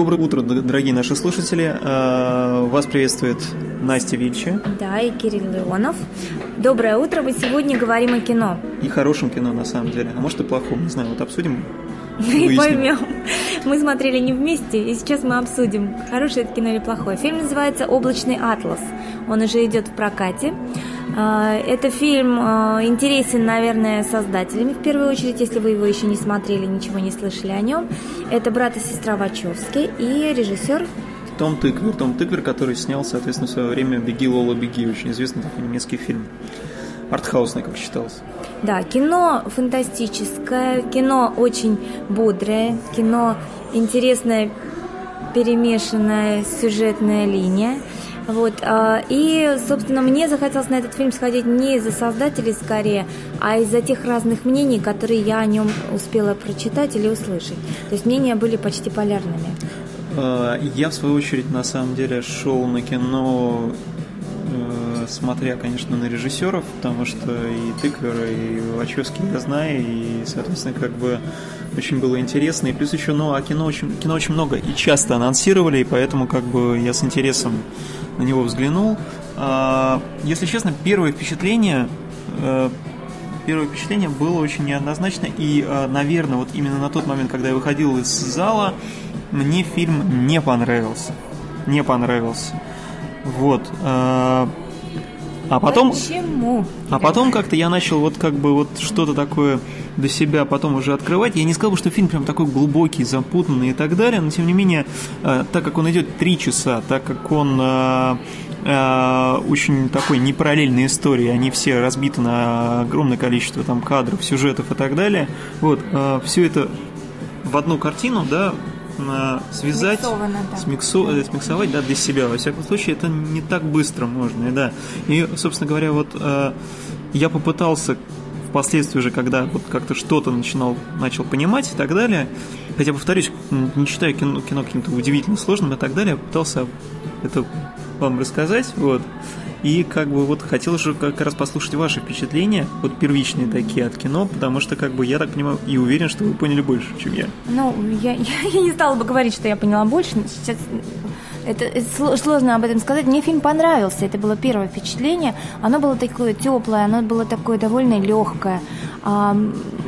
Доброе утро, дорогие наши слушатели. А, вас приветствует Настя Вильча. Да, и Кирилл Леонов. Доброе утро. Мы сегодня говорим о кино. И хорошем кино, на самом деле. А может и плохом, не знаю. Вот обсудим и поймем. Мы смотрели не вместе, и сейчас мы обсудим, хорошее это кино или плохое. Фильм называется «Облачный атлас». Он уже идет в прокате. А, это фильм а, интересен, наверное, создателями в первую очередь, если вы его еще не смотрели, ничего не слышали о нем. Это брат и сестра Вачовски и режиссер том Тыквер. Том Тыквер, который снял, соответственно, в свое время «Беги, Лола, беги», очень известный такой немецкий фильм. Артхаусный, как считалось. Да, кино фантастическое, кино очень бодрое, кино интересная перемешанная сюжетная линия. Вот, а, и, собственно, мне захотелось на этот фильм сходить не из-за создателей скорее, а из-за тех разных мнений, которые я о нем успела прочитать или услышать. То есть мнения были почти полярными. А, я, в свою очередь, на самом деле шел на кино смотря, конечно, на режиссеров, потому что и Тыквера, и Вачовский я знаю, и, соответственно, как бы очень было интересно. И плюс еще, ну, а кино очень, кино очень много и часто анонсировали, и поэтому как бы я с интересом на него взглянул. А, если честно, первое впечатление э, первое впечатление было очень неоднозначно, и, э, наверное, вот именно на тот момент, когда я выходил из зала, мне фильм не понравился. Не понравился. Вот. А потом... Почему? А потом как-то я начал вот как бы вот что-то такое для себя потом уже открывать. Я не сказал бы, что фильм прям такой глубокий, запутанный и так далее, но тем не менее, э, так как он идет три часа, так как он э, э, очень такой непараллельной истории, они все разбиты на огромное количество там кадров, сюжетов и так далее, вот, все это в одну картину, да, связать, смиксу, да. смиксовать да, для себя. Во всяком случае, это не так быстро можно. И, да. и собственно говоря, вот э, я попытался впоследствии уже, когда вот как-то что-то начинал, начал понимать и так далее, хотя, повторюсь, не считаю кино, кино каким-то удивительно сложным и так далее, я пытался это вам рассказать, вот, и как бы вот хотел же как раз послушать ваши впечатления, вот первичные такие от кино, потому что как бы я так понимаю и уверен, что вы поняли больше, чем я. Ну, я, я, я не стала бы говорить, что я поняла больше. Сейчас это, сложно об этом сказать. Мне фильм понравился. Это было первое впечатление. Оно было такое теплое, оно было такое довольно легкое.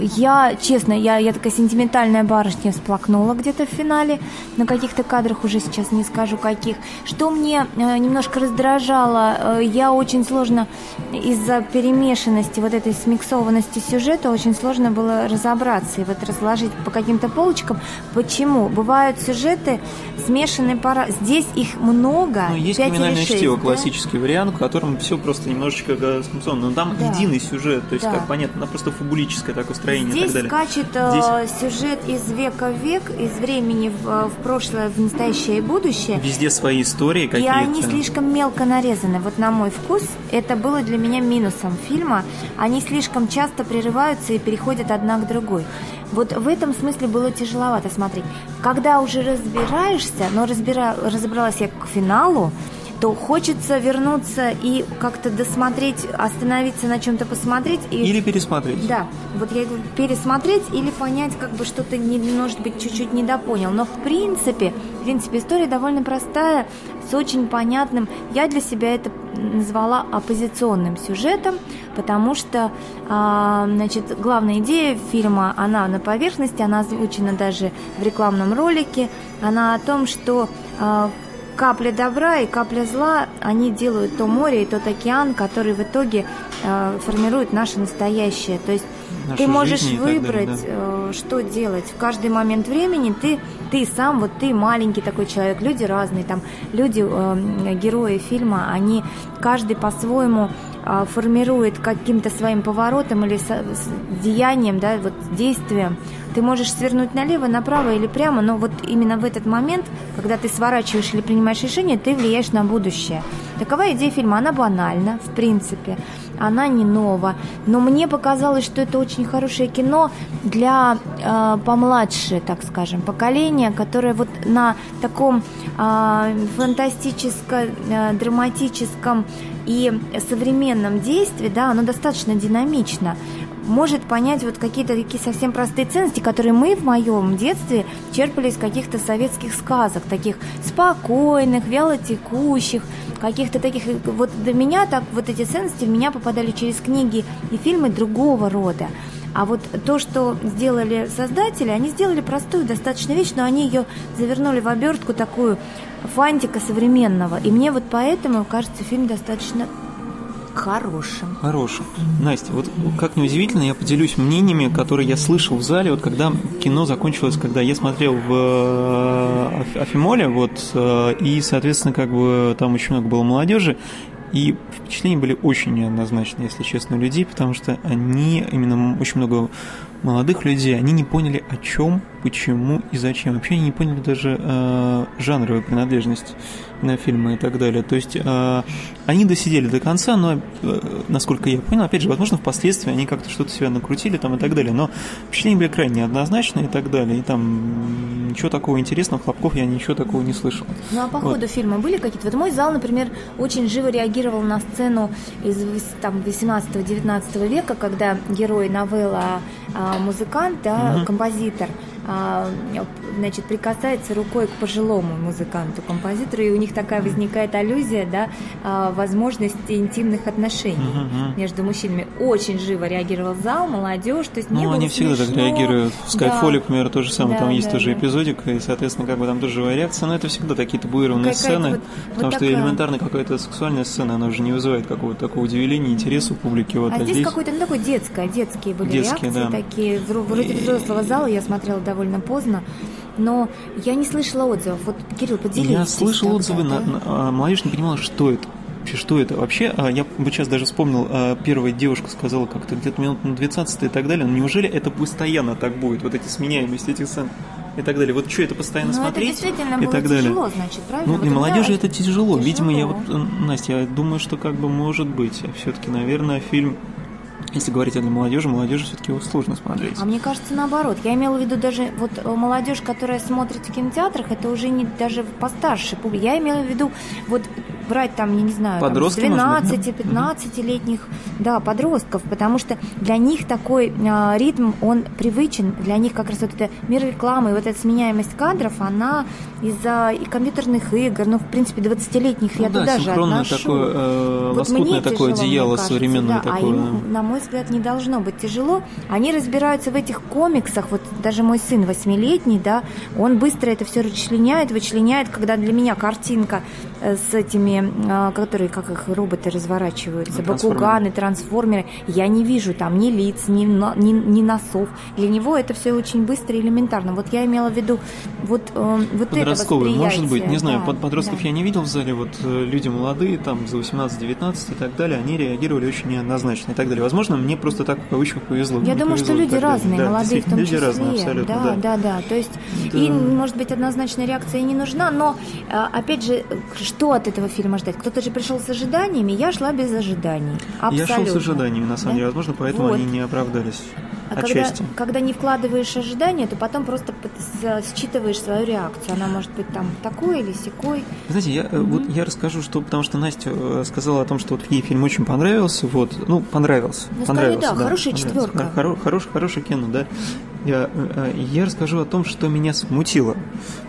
Я, честно, я, я такая сентиментальная барышня всплакнула где-то в финале, на каких-то кадрах уже сейчас не скажу каких. Что мне э, немножко раздражало, э, я очень сложно из-за перемешанности, вот этой смиксованности сюжета, очень сложно было разобраться и вот разложить по каким-то полочкам. Почему? Бывают сюжеты смешанные пара. Здесь их много. Ну, есть криминальное чтиво, да? классический вариант, в котором все просто немножечко смиксовано. Но там да. единый сюжет, то есть, да. как понятно, она просто фабулическое такое строение Здесь и так далее. скачет э, Здесь... сюжет из века в век, из времени в, э, в прошлое, в настоящее и будущее. Везде свои истории какие-то. И они слишком мелко нарезаны. Вот на мой вкус это было для меня минусом фильма. Они слишком часто прерываются и переходят одна к другой. Вот в этом смысле было тяжеловато смотреть. Когда уже разбираешься, но разбира... разобралась я к финалу, то хочется вернуться и как-то досмотреть, остановиться на чем-то посмотреть. И... Или пересмотреть. Да, вот я говорю, пересмотреть или понять, как бы что-то, не, может быть, чуть-чуть недопонял. Но в принципе, в принципе, история довольно простая, с очень понятным. Я для себя это назвала оппозиционным сюжетом, потому что, а, значит, главная идея фильма, она на поверхности, она озвучена даже в рекламном ролике, она о том, что а, капля добра и капля зла, они делают то море и тот океан, который в итоге э, формирует наше настоящее. То есть Наши ты можешь выбрать, далее, да. э, что делать. В каждый момент времени ты, ты сам, вот ты маленький такой человек, люди разные, там люди, э, герои фильма, они каждый по-своему формирует каким-то своим поворотом или деянием, да, вот действием ты можешь свернуть налево, направо или прямо, но вот именно в этот момент, когда ты сворачиваешь или принимаешь решение, ты влияешь на будущее. Такова идея фильма. Она банальна, в принципе. Она не нова. Но мне показалось, что это очень хорошее кино для э, помладше, так скажем, поколения, которое вот на таком э, фантастическо-драматическом и современном действии, да, оно достаточно динамично может понять вот какие-то такие совсем простые ценности, которые мы в моем детстве черпали из каких-то советских сказок, таких спокойных, вялотекущих, каких-то таких... Вот до меня так вот эти ценности в меня попадали через книги и фильмы другого рода. А вот то, что сделали создатели, они сделали простую достаточно вещь, но они ее завернули в обертку такую фантика современного. И мне вот поэтому кажется фильм достаточно хорошим. Хорошим. Настя, вот как неудивительно, я поделюсь мнениями, которые я слышал в зале, вот когда кино закончилось, когда я смотрел в э, Афимоле, вот, э, и, соответственно, как бы там очень много было молодежи, и впечатления были очень неоднозначные, если честно, у людей, потому что они, именно очень много молодых людей, они не поняли, о чем, почему и зачем. Вообще они не поняли даже э, жанровую принадлежность на фильмы и так далее. То есть э, они досидели до конца, но, э, насколько я понял, опять же, возможно, впоследствии они как-то что-то себя накрутили там и так далее, но впечатления были крайне однозначные и так далее, и там ничего такого интересного, хлопков я ничего такого не слышал. Ну а по вот. ходу фильма были какие-то? Вот мой зал, например, очень живо реагировал на сцену из там, 18-19 века, когда герой новелла а, музыкант, да, угу. композитор – значит, прикасается рукой к пожилому музыканту, композитору, и у них такая возникает аллюзия, да, а, возможности интимных отношений uh-huh. между мужчинами. Очень живо реагировал зал, молодежь, то есть не Ну, они смешно. всегда так реагируют. В Skyfall, да. к примеру, то же самое, да, там есть да, тоже да. эпизодик, и, соответственно, как бы там тоже живая реакция, но это всегда такие табуированные сцены, вот, потому вот что такая... элементарно какая-то сексуальная сцена, она уже не вызывает какого-то такого удивления, интереса у публики. Вот, а, а здесь, здесь какой-то, ну, такой детское, детские были детские, реакции, да. такие, вроде взрослого зала я смотрела довольно поздно, но я не слышала отзывов. Вот, Кирилл, поделись. Я слышал отзывы, да? на, на, молодежь не понимала, что это. Вообще, что это? Вообще, а, я вот сейчас даже вспомнил, а, первая девушка сказала как-то где-то минут на 12 и так далее, но неужели это постоянно так будет, вот эти сменяемости этих сцен? и так далее. Вот что это постоянно Но смотреть это действительно и так далее. тяжело, значит, правильно? Ну, вот и молодежи это это тяжело. тяжело. Видимо, я вот, э, Настя, я думаю, что как бы может быть. Все-таки, наверное, фильм если говорить о молодежи, молодежи все-таки его сложно смотреть. А мне кажется, наоборот. Я имела в виду даже вот э, молодежь, которая смотрит в кинотеатрах, это уже не даже постарше публика. Я имела в виду вот брать там, я не знаю, Подростки, 12-15-летних, да, подростков, потому что для них такой э, ритм, он привычен, для них как раз вот это мир рекламы вот эта сменяемость кадров, она из-за и компьютерных игр, ну, в принципе, 20-летних ну, я да, туда же отношу. такое, э, вот лоскутное такое тяжело, одеяло кажется, современное да, такое. А им, на мой взгляд, не должно быть тяжело. Они разбираются в этих комиксах, вот даже мой сын восьмилетний, да, он быстро это все расчленяет, вычленяет, когда для меня картинка э, с этими, э, которые, как их роботы разворачиваются, ну, бакуганы, трансформеры, я не вижу там ни лиц, ни, ни, ни носов. Для него это все очень быстро и элементарно. Вот я имела в виду вот, э, вот подростковый, может быть, не знаю, да, подростков да. я не видел в зале, вот э, люди молодые, там за 18-19 и так далее, они реагировали очень неоднозначно и так далее. Возможно, мне просто так в кавычках повезло. Я думаю, повезло, что люди разные, да, молодые в том люди числе. разные, абсолютно, да, да. да, да. То есть да. и, может быть, однозначная реакция не нужна, но, э, опять же, что от этого фильма ждать? Кто-то же пришел с ожиданиями, я шла без ожиданий. Абсолютно. Я шел с ожиданиями, на самом да? деле, возможно, поэтому вот. они не оправдались. А когда, когда не вкладываешь ожидания, то потом просто считываешь свою реакцию. Она может быть там такой или секой. Знаете, я, mm-hmm. вот я расскажу, что потому что Настя э, сказала о том, что вот ей фильм очень понравился. Вот, ну, понравился. Ну, понравился, скорее, да, да, хорошая четверка. Да, хоро, хорош, хорошее кино, да. Я, я расскажу о том, что меня смутило.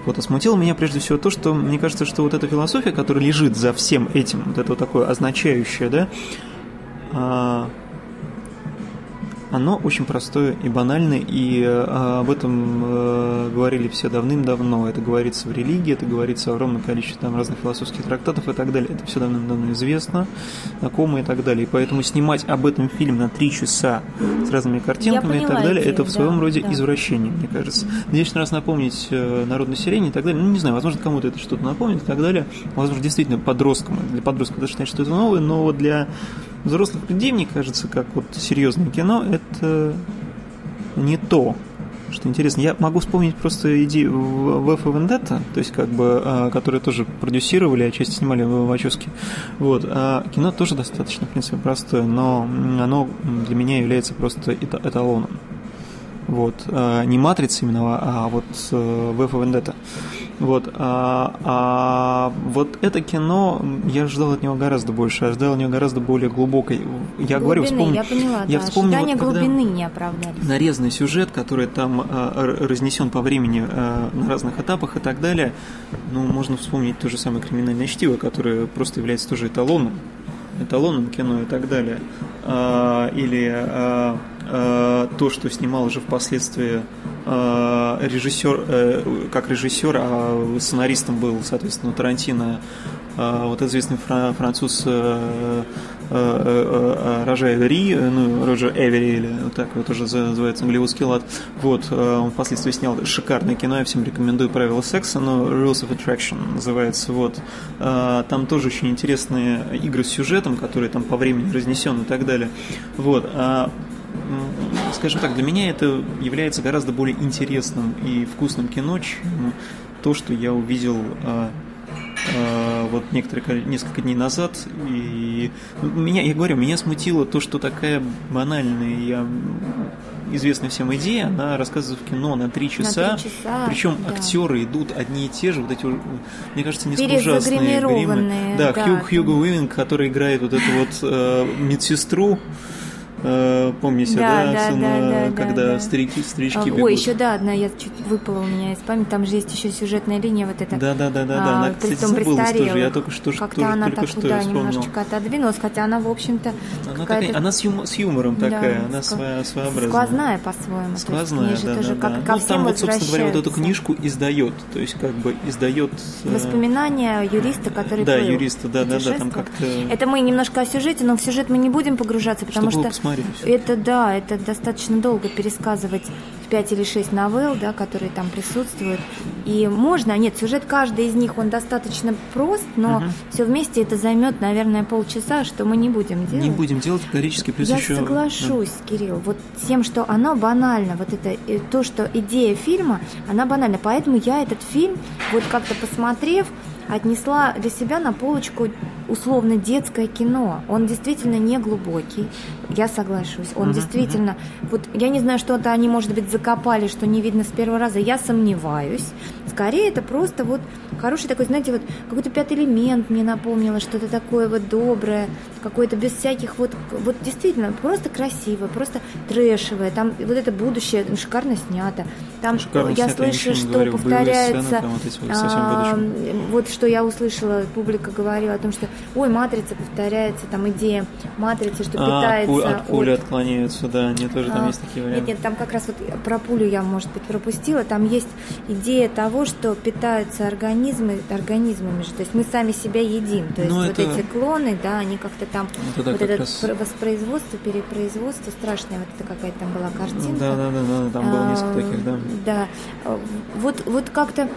Вот, а смутило меня прежде всего то, что мне кажется, что вот эта философия, которая лежит за всем этим, вот это вот такое означающее, да, а, оно очень простое и банальное, и э, об этом э, говорили все давным-давно. Это говорится в религии, это говорится в огромном количестве там, разных философских трактатов и так далее. Это все давным-давно известно, знакомо и так далее. И поэтому снимать об этом фильм на три часа с разными картинками и так далее, это в своем да, роде да. извращение, мне кажется. Лишний раз напомнить э, народное сирени и так далее. Ну, не знаю, возможно, кому-то это что-то напомнит и так далее. Возможно, действительно, подросткам, для подростков даже считать, что это новое, но для взрослых людей, мне кажется, как вот серьезное кино, это не то, что интересно. Я могу вспомнить просто идею в F Vendetta, то есть как бы, а, которые тоже продюсировали, а часть снимали в Вачовске. Вот. А кино тоже достаточно, в принципе, простое, но оно для меня является просто эталоном. Вот. А, не матрица именно, а вот V for Vendetta. Вот, а, а вот это кино, я ждал от него гораздо больше, я ждал от него гораздо более глубокой. Я глубины, говорю, вспомнил, я поняла, я да, вспомнил, ожидания вот, глубины не оправдались. нарезанный сюжет, который там э, разнесен по времени э, на разных этапах и так далее. Ну, можно вспомнить то же самое криминальное чтиво, которое просто является тоже эталоном, эталоном кино и так далее. А, или а, а, то, что снимал уже впоследствии режиссер, э, как режиссер, а сценаристом был, соответственно, Тарантино, вот известный француз э, э, Рожа Эвери, ну, Роджер Эвери, или вот так вот тоже называется голливудский лад. Вот, он впоследствии снял шикарное кино, я всем рекомендую «Правила секса», но «Rules of Attraction» называется, вот. Там тоже очень интересные игры с сюжетом, которые там по времени разнесены и так далее. Вот скажем так, для меня это является гораздо более интересным и вкусным кино, чем то, что я увидел а, а, вот некоторые несколько дней назад. И меня, я говорю, меня смутило то, что такая банальная, я, известная всем идея, она рассказывается в кино на три часа, на 3 часа причем да. актеры идут одни и те же, вот эти, мне кажется, несколько ужасные гримы. Да, да, Хью, Хьюго Уивинг, который играет вот эту вот э, медсестру, Э, помните, да, да, да, да, да, когда да. старики, старички а, бегут. Ой, еще да, одна, я чуть выпала у меня из памяти, там же есть еще сюжетная линия вот эта. Да, да, да, да, да. А, она, кстати, забылась тоже, я только что, Как-то тоже, она только так что туда вспомнил. немножечко отодвинулась, хотя она, в общем-то, она, такая, она с, юм, с юмором такая, она ск... своя, своеобразная. Сквозная по-своему. Сквозная, есть, да, тоже да, как, да. ну, там вот, собственно говоря, вот эту книжку издает, то есть как бы издает... э, Воспоминания юриста, который Да, был юриста, да, да, да, там как-то... Это мы немножко о сюжете, но в сюжет мы не будем погружаться, потому что посмотреть. это да, это достаточно долго пересказывать 5 или 6 новелл, да, которые там присутствуют. И можно, нет, сюжет каждый из них, он достаточно прост, но Мгм. все вместе это займет, наверное, полчаса, что мы не будем делать. Не будем делать категорически, плюс Я еще... соглашусь, Кирилл, вот тем, что оно банально, вот это э, то, что идея фильма, она банальна, поэтому я этот фильм, вот как-то посмотрев, отнесла для себя на полочку условно детское кино. Он действительно не глубокий, я соглашусь. Он Мгм, действительно, вот я не знаю, что-то они, может быть, закопали, что не видно с первого раза, я сомневаюсь. Скорее, это просто вот хороший такой, знаете, вот какой-то пятый элемент мне напомнило, что-то такое вот доброе, какое-то без всяких вот, вот действительно, просто красивое, просто трэшевое. Там вот это будущее ну, шикарно снято. Там Шикарно я снято, слышу, что говорю. Повторяется. сцены, а, вот что я услышала, публика говорила о том, что ой, матрица повторяется, там идея матрицы, что А, питается от пули от отклоняются, да, нет, тоже там а, есть такие Нет, варианты. нет, там как раз вот про пулю я, может быть, пропустила. Там есть идея того, что питаются организмы организмами же. То есть мы сами себя едим. То есть Ну, вот это- эти клоны, да, они как-то там Это да, вот это раз- пр- воспроизводство, перепроизводство страшное. Вот это какая-то там была картинка. Да, да, да, да, там было А, несколько таких, да. Да. Вот, вот как-то...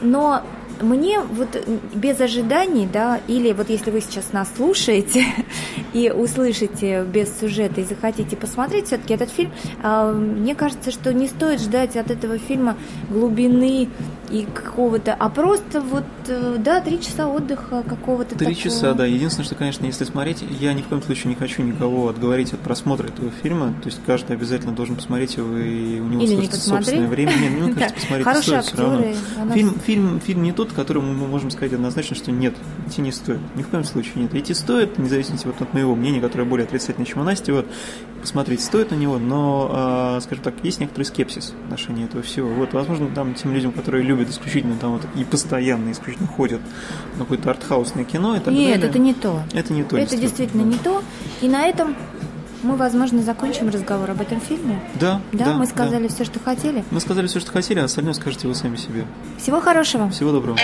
Но мне вот без ожиданий, да, или вот если вы сейчас нас слушаете и услышите без сюжета и захотите посмотреть все-таки этот фильм, а, мне кажется, что не стоит ждать от этого фильма глубины и какого-то, а просто вот, э, да, три часа отдыха какого-то Три такого. часа, да. Единственное, что, конечно, если смотреть, я ни в коем случае не хочу никого отговорить от просмотра этого фильма. То есть каждый обязательно должен посмотреть его, и у него Или не собственное время. Нет, ну, кажется, посмотреть Хорошие стоит все равно. актеры, у нас- Фильм, фильм, фильм не тот, которому мы можем сказать однозначно, что нет, идти не стоит. Ни в коем случае нет. Идти стоит, независимо от моего мнения, которое более отрицательное, чем у Насти, вот, посмотреть стоит на него, но, э, скажем так, есть некоторый скепсис в отношении этого всего. Вот, возможно, там тем людям, которые любят исключительно там вот и постоянно исключительно ходят на какое-то артхаусное кино и так Нет, далее. это не то. Это не то. Это действительно не то. И на этом мы, возможно, закончим разговор об этом фильме. Да, Да, да, мы да. сказали все, что хотели. Мы сказали все, что хотели, а остальное скажете вы сами себе. Всего хорошего. Всего доброго.